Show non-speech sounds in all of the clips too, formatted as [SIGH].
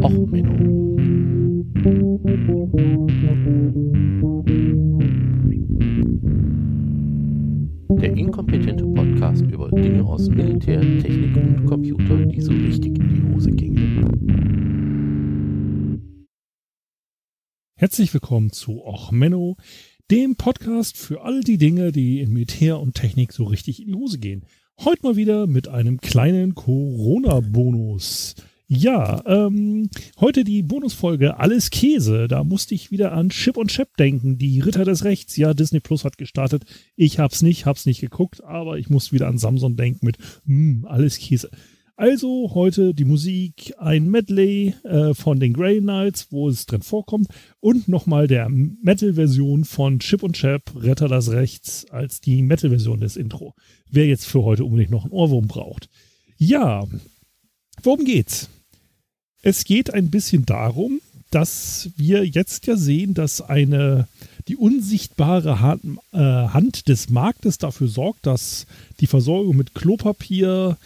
Och, Menno. Der inkompetente Podcast über Dinge aus Militär, Technik und Computer, die so richtig in die Hose gingen. Herzlich willkommen zu Och Menno, dem Podcast für all die Dinge, die in Militär und Technik so richtig in die Hose gehen. Heute mal wieder mit einem kleinen Corona-Bonus. Ja, ähm, heute die Bonusfolge Alles Käse. Da musste ich wieder an Chip und Chap denken, die Ritter des Rechts. Ja, Disney Plus hat gestartet. Ich hab's nicht, hab's nicht geguckt, aber ich musste wieder an Samson denken mit mm, Alles Käse. Also heute die Musik, ein Medley äh, von den Grey Knights, wo es drin vorkommt, und nochmal der Metal-Version von Chip und Chap, Retter das Rechts, als die Metal-Version des Intro. Wer jetzt für heute unbedingt noch einen Ohrwurm braucht. Ja, worum geht's? Es geht ein bisschen darum, dass wir jetzt ja sehen, dass eine die unsichtbare Hand, äh, Hand des Marktes dafür sorgt, dass die Versorgung mit Klopapier,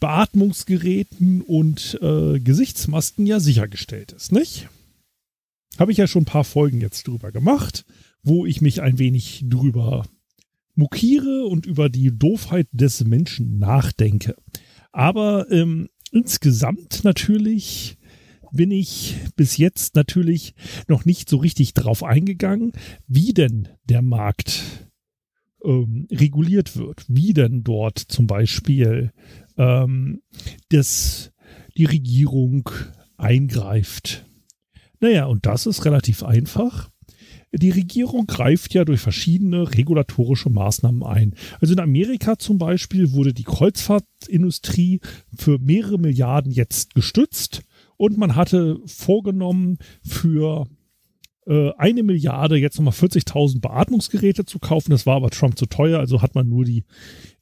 Beatmungsgeräten und äh, Gesichtsmasken ja sichergestellt ist, nicht? Habe ich ja schon ein paar Folgen jetzt drüber gemacht, wo ich mich ein wenig drüber mokiere und über die Doofheit des Menschen nachdenke. Aber ähm, insgesamt natürlich bin ich bis jetzt natürlich noch nicht so richtig drauf eingegangen, wie denn der Markt ähm, reguliert wird, wie denn dort zum Beispiel ähm, dass die Regierung eingreift. Naja, und das ist relativ einfach. Die Regierung greift ja durch verschiedene regulatorische Maßnahmen ein. Also in Amerika zum Beispiel wurde die Kreuzfahrtindustrie für mehrere Milliarden jetzt gestützt und man hatte vorgenommen, für äh, eine Milliarde jetzt nochmal 40.000 Beatmungsgeräte zu kaufen. Das war aber Trump zu teuer, also hat man nur die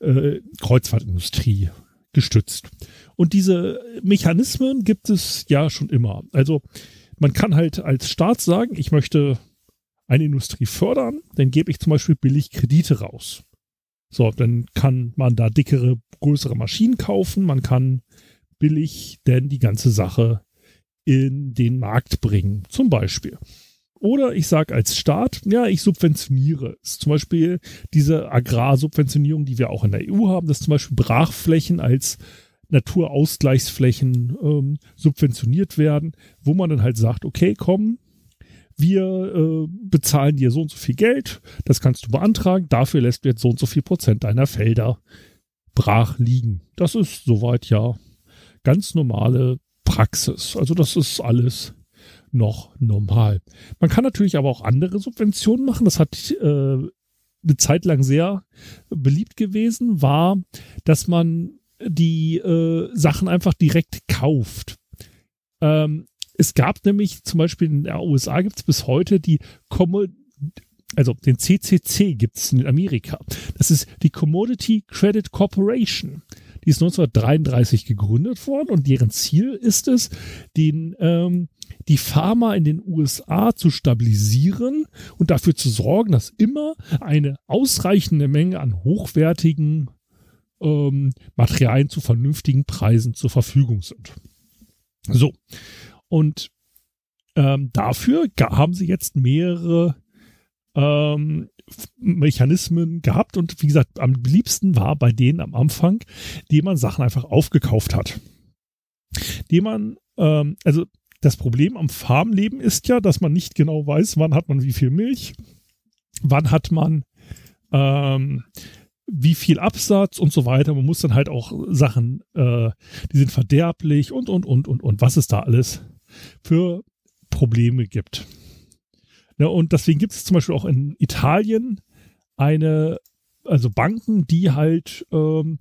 äh, Kreuzfahrtindustrie gestützt. Und diese Mechanismen gibt es ja schon immer. Also man kann halt als Staat sagen, ich möchte eine Industrie fördern, dann gebe ich zum Beispiel billig Kredite raus. So, dann kann man da dickere, größere Maschinen kaufen, man kann billig denn die ganze Sache in den Markt bringen, zum Beispiel. Oder ich sage als Staat, ja, ich subventioniere es. Zum Beispiel diese Agrarsubventionierung, die wir auch in der EU haben, dass zum Beispiel Brachflächen als Naturausgleichsflächen ähm, subventioniert werden, wo man dann halt sagt, okay, komm, wir äh, bezahlen dir so und so viel Geld, das kannst du beantragen, dafür lässt du jetzt so und so viel Prozent deiner Felder brach liegen. Das ist soweit ja ganz normale Praxis. Also das ist alles noch normal. Man kann natürlich aber auch andere Subventionen machen. Das hat äh, eine Zeit lang sehr beliebt gewesen, war, dass man die äh, Sachen einfach direkt kauft. Ähm, es gab nämlich zum Beispiel in den USA gibt es bis heute die Kommo also den CCC gibt es in Amerika. Das ist die Commodity Credit Corporation. Die ist 1933 gegründet worden und deren Ziel ist es, den ähm, die Pharma in den USA zu stabilisieren und dafür zu sorgen, dass immer eine ausreichende Menge an hochwertigen ähm, Materialien zu vernünftigen Preisen zur Verfügung sind. So. Und ähm, dafür haben sie jetzt mehrere ähm, Mechanismen gehabt und wie gesagt, am liebsten war bei denen am Anfang, die man Sachen einfach aufgekauft hat. Die man, ähm, also das Problem am Farmleben ist ja, dass man nicht genau weiß, wann hat man wie viel Milch, wann hat man ähm, wie viel Absatz und so weiter. Man muss dann halt auch Sachen, äh, die sind verderblich und, und, und, und, und was es da alles für Probleme gibt. Ja, und deswegen gibt es zum Beispiel auch in Italien eine, also Banken, die halt ähm,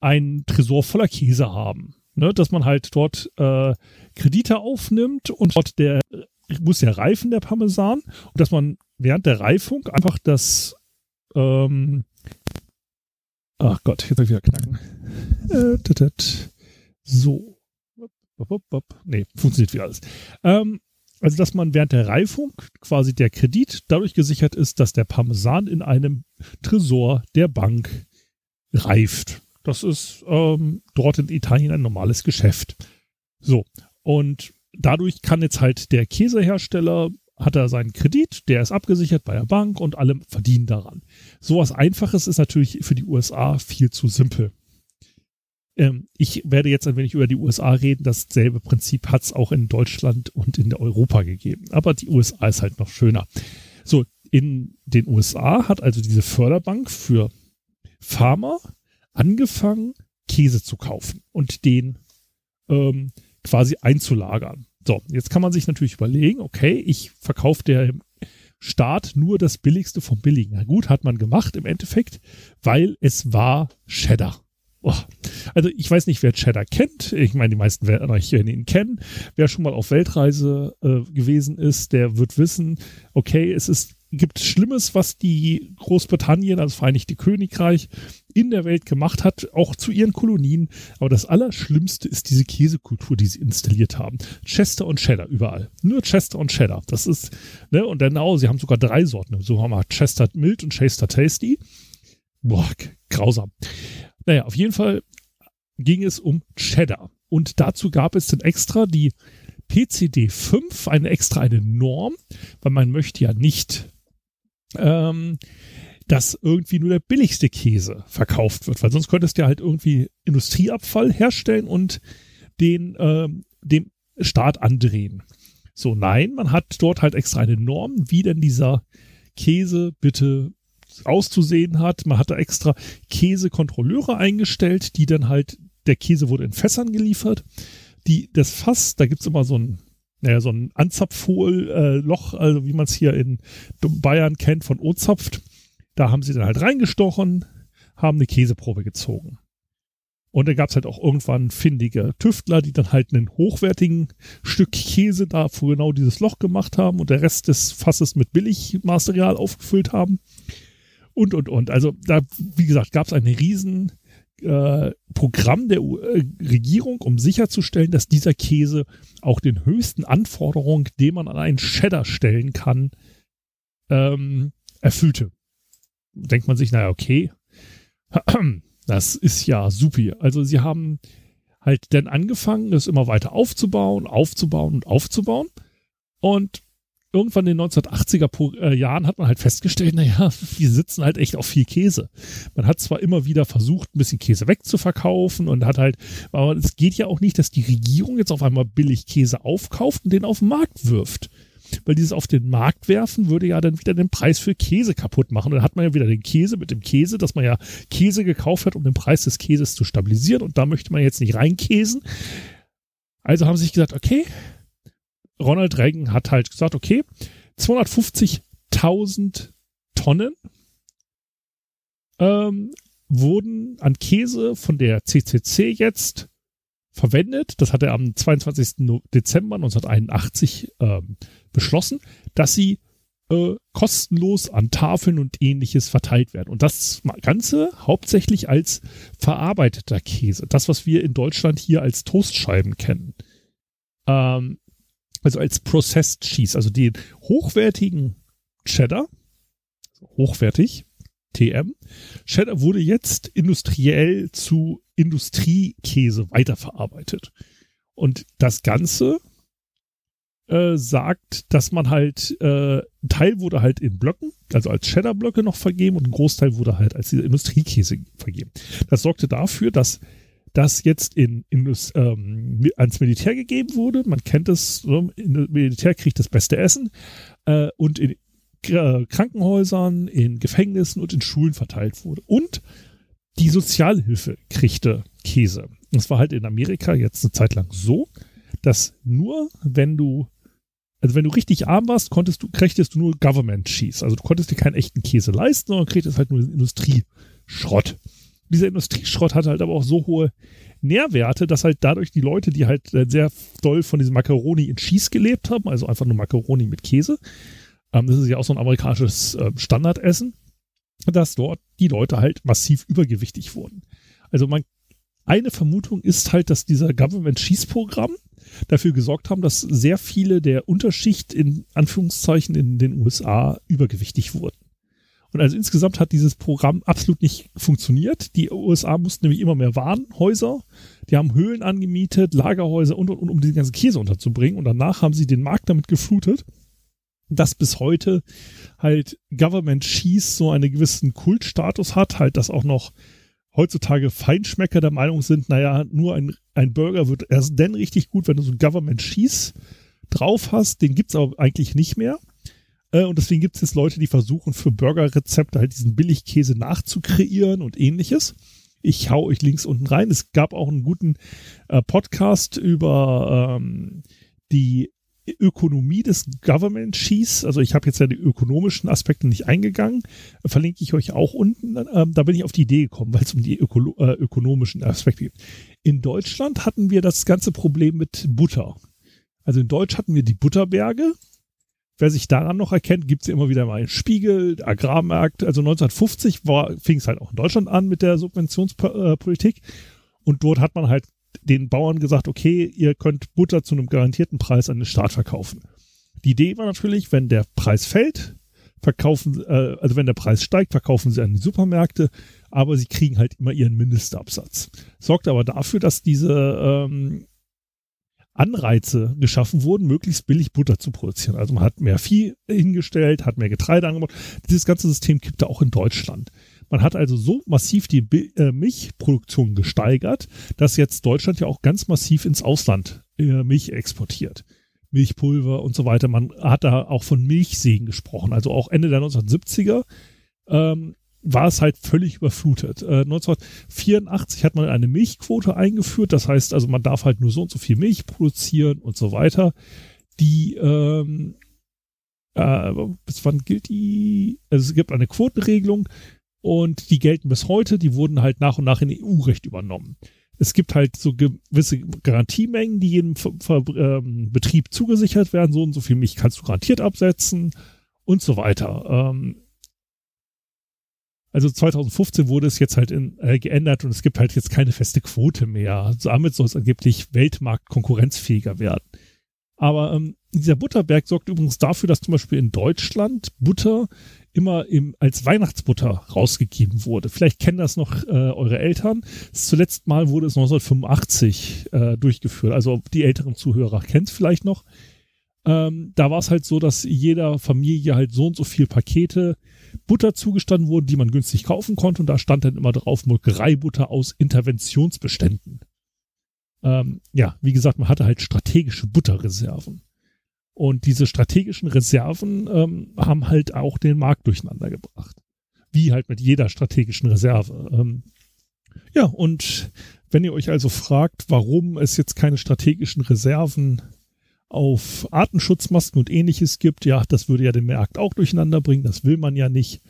ein Tresor voller Käse haben ne, dass man halt dort äh, Kredite aufnimmt und dort der muss ja reifen, der Parmesan, und dass man während der Reifung einfach das ähm, ach Gott, jetzt soll ich wieder knacken. Äh, tat, so. Nee, funktioniert wie alles. Ähm, also, dass man während der Reifung quasi der Kredit dadurch gesichert ist, dass der Parmesan in einem Tresor der Bank reift. Das ist ähm, dort in Italien ein normales Geschäft. So. Und dadurch kann jetzt halt der Käsehersteller hat er seinen Kredit, der ist abgesichert bei der Bank und alle verdienen daran. Sowas Einfaches ist natürlich für die USA viel zu simpel. Ähm, ich werde jetzt ein wenig über die USA reden. Dasselbe Prinzip hat es auch in Deutschland und in Europa gegeben. Aber die USA ist halt noch schöner. So, in den USA hat also diese Förderbank für Farmer angefangen, Käse zu kaufen und den ähm, quasi einzulagern. So, jetzt kann man sich natürlich überlegen, okay, ich verkaufe der Staat nur das Billigste vom Billigen. Na gut, hat man gemacht im Endeffekt, weil es war Cheddar. Oh. Also ich weiß nicht, wer Cheddar kennt. Ich meine, die meisten werden, ihn kennen. Wer schon mal auf Weltreise äh, gewesen ist, der wird wissen, okay, es ist gibt Schlimmes, was die Großbritannien, also das Vereinigte Königreich, in der Welt gemacht hat, auch zu ihren Kolonien. Aber das Allerschlimmste ist diese Käsekultur, die sie installiert haben. Chester und Cheddar überall. Nur Chester und Cheddar. Das ist, ne, und genau, sie haben sogar drei Sorten. So haben wir Chester Mild und Chester Tasty. Boah, grausam. Naja, auf jeden Fall ging es um Cheddar. Und dazu gab es dann extra die PCD 5, eine extra eine Norm, weil man möchte ja nicht ähm, dass irgendwie nur der billigste Käse verkauft wird, weil sonst könntest du ja halt irgendwie Industrieabfall herstellen und den ähm, dem Staat andrehen. So, nein, man hat dort halt extra eine Norm, wie denn dieser Käse bitte auszusehen hat. Man hatte extra Käsekontrolleure eingestellt, die dann halt, der Käse wurde in Fässern geliefert. Die, das Fass, da gibt's immer so ein naja, so ein Anzapfhohl-Loch, äh, also wie man es hier in Bayern kennt von Ozapft. Da haben sie dann halt reingestochen, haben eine Käseprobe gezogen. Und dann gab es halt auch irgendwann findige Tüftler, die dann halt einen hochwertigen Stück Käse da vor genau dieses Loch gemacht haben und der Rest des Fasses mit Billigmaterial aufgefüllt haben. Und, und, und. Also da, wie gesagt, gab es einen riesen äh, Programm der äh, Regierung, um sicherzustellen, dass dieser Käse auch den höchsten Anforderungen, den man an einen Cheddar stellen kann, ähm, erfüllte. Denkt man sich, naja, okay, [CLEARS THROAT] das ist ja supi. Also sie haben halt dann angefangen, das immer weiter aufzubauen, aufzubauen und aufzubauen. Und irgendwann in den 1980er äh, Jahren hat man halt festgestellt, naja, wir [LAUGHS] sitzen halt echt auf viel Käse. Man hat zwar immer wieder versucht, ein bisschen Käse wegzuverkaufen und hat halt, aber es geht ja auch nicht, dass die Regierung jetzt auf einmal billig Käse aufkauft und den auf den Markt wirft. Weil dieses auf den Markt werfen würde ja dann wieder den Preis für Käse kaputt machen. Und dann hat man ja wieder den Käse mit dem Käse, dass man ja Käse gekauft hat, um den Preis des Käses zu stabilisieren. Und da möchte man jetzt nicht reinkäsen. Also haben sie sich gesagt, okay, Ronald Reagan hat halt gesagt, okay, 250.000 Tonnen ähm, wurden an Käse von der CCC jetzt verwendet. Das hat er am 22. Dezember 1981 ähm, beschlossen, dass sie äh, kostenlos an Tafeln und ähnliches verteilt werden. Und das Ganze hauptsächlich als verarbeiteter Käse. Das, was wir in Deutschland hier als Toastscheiben kennen. Ähm, also als Processed Cheese, also den hochwertigen Cheddar, hochwertig, TM, Cheddar wurde jetzt industriell zu Industriekäse weiterverarbeitet. Und das Ganze äh, sagt, dass man halt, äh, ein Teil wurde halt in Blöcken, also als Cheddar-Blöcke noch vergeben und ein Großteil wurde halt als dieser Industriekäse vergeben. Das sorgte dafür, dass das jetzt in, in ähm, ans Militär gegeben wurde. Man kennt es, so, im Militär kriegt das beste Essen äh, und in äh, Krankenhäusern, in Gefängnissen und in Schulen verteilt wurde. Und die Sozialhilfe kriegte Käse. Das war halt in Amerika jetzt eine Zeit lang so, dass nur wenn du, also wenn du richtig arm warst, konntest du, kriegtest du nur Government Cheese. Also du konntest dir keinen echten Käse leisten, sondern kriegtest halt nur Industrieschrott dieser Industrieschrott hat halt aber auch so hohe Nährwerte, dass halt dadurch die Leute, die halt sehr doll von diesem Macaroni in Cheese gelebt haben, also einfach nur Macaroni mit Käse, ähm, das ist ja auch so ein amerikanisches äh, Standardessen, dass dort die Leute halt massiv übergewichtig wurden. Also man, eine Vermutung ist halt, dass dieser Government Cheese Programm dafür gesorgt haben, dass sehr viele der Unterschicht in Anführungszeichen in den USA übergewichtig wurden. Und also insgesamt hat dieses Programm absolut nicht funktioniert. Die USA mussten nämlich immer mehr Warenhäuser, die haben Höhlen angemietet, Lagerhäuser und, und, und um diesen ganzen Käse unterzubringen. Und danach haben sie den Markt damit geflutet, dass bis heute halt Government Cheese so einen gewissen Kultstatus hat, halt das auch noch heutzutage Feinschmecker der Meinung sind, naja, nur ein, ein Burger wird erst dann richtig gut, wenn du so ein Government Cheese drauf hast. Den gibt's aber eigentlich nicht mehr. Äh, und deswegen gibt es jetzt Leute, die versuchen für Burgerrezepte halt diesen Billigkäse nachzukreieren und ähnliches. Ich hau euch Links unten rein. Es gab auch einen guten äh, Podcast über ähm, die Ökonomie des Government Cheese. Also ich habe jetzt ja die ökonomischen Aspekte nicht eingegangen. Verlinke ich euch auch unten. Ähm, da bin ich auf die Idee gekommen, weil es um die Öko äh, ökonomischen Aspekte geht. In Deutschland hatten wir das ganze Problem mit Butter. Also in Deutsch hatten wir die Butterberge Wer sich daran noch erkennt, gibt es immer wieder mal einen Spiegel, Agrarmarkt. Also 1950 fing es halt auch in Deutschland an mit der Subventionspolitik. Und dort hat man halt den Bauern gesagt, okay, ihr könnt Butter zu einem garantierten Preis an den Staat verkaufen. Die Idee war natürlich, wenn der Preis fällt, verkaufen, äh, also wenn der Preis steigt, verkaufen sie an die Supermärkte, aber sie kriegen halt immer ihren Mindestabsatz. Sorgt aber dafür, dass diese ähm, Anreize geschaffen wurden, möglichst billig Butter zu produzieren. Also man hat mehr Vieh hingestellt, hat mehr Getreide angebaut. Dieses ganze System kippte auch in Deutschland. Man hat also so massiv die äh, Milchproduktion gesteigert, dass jetzt Deutschland ja auch ganz massiv ins Ausland äh, Milch exportiert. Milchpulver und so weiter. Man hat da auch von Milchseen gesprochen. Also auch Ende der 1970er ähm, war es halt völlig überflutet. Äh, 1984 hat man eine Milchquote eingeführt, das heißt also, man darf halt nur so und so viel Milch produzieren und so weiter. Die, ähm, äh, bis wann gilt die? Also es gibt eine Quotenregelung und die gelten bis heute, die wurden halt nach und nach in EU-Recht übernommen. Es gibt halt so gewisse Garantiemengen, die jedem Ver Ver ähm, Betrieb zugesichert werden. So und so viel Milch kannst du garantiert absetzen und so weiter. Ähm, also 2015 wurde es jetzt halt in, äh, geändert und es gibt halt jetzt keine feste Quote mehr. Damit soll es angeblich Weltmarkt konkurrenzfähiger werden. Aber ähm, dieser Butterberg sorgt übrigens dafür, dass zum Beispiel in Deutschland Butter immer im, als Weihnachtsbutter rausgegeben wurde. Vielleicht kennen das noch äh, eure Eltern. Zuletzt Mal wurde es 1985 äh, durchgeführt. Also die älteren Zuhörer kennen es vielleicht noch. Ähm, da war es halt so, dass jeder Familie halt so und so viel Pakete Butter zugestanden wurden, die man günstig kaufen konnte. Und da stand dann immer drauf Molkereibutter aus Interventionsbeständen. Ähm, ja, wie gesagt, man hatte halt strategische Butterreserven. Und diese strategischen Reserven ähm, haben halt auch den Markt durcheinander gebracht. Wie halt mit jeder strategischen Reserve. Ähm, ja, und wenn ihr euch also fragt, warum es jetzt keine strategischen Reserven auf Artenschutzmasken und ähnliches gibt, ja, das würde ja den Markt auch durcheinander bringen, das will man ja nicht.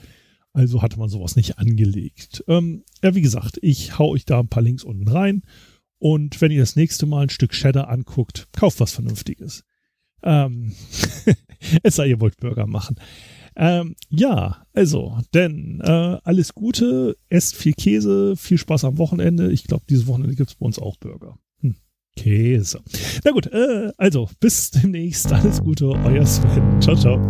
Also hatte man sowas nicht angelegt. Ähm, ja, wie gesagt, ich hau euch da ein paar Links unten rein. Und wenn ihr das nächste Mal ein Stück Cheddar anguckt, kauft was Vernünftiges. Ähm, [LAUGHS] es sei, ihr wollt Burger machen. Ähm, ja, also, denn äh, alles Gute, esst viel Käse, viel Spaß am Wochenende. Ich glaube, dieses Wochenende gibt es bei uns auch Burger. Käse. Na gut, äh, also bis demnächst. Alles Gute, euer Sven. Ciao, ciao.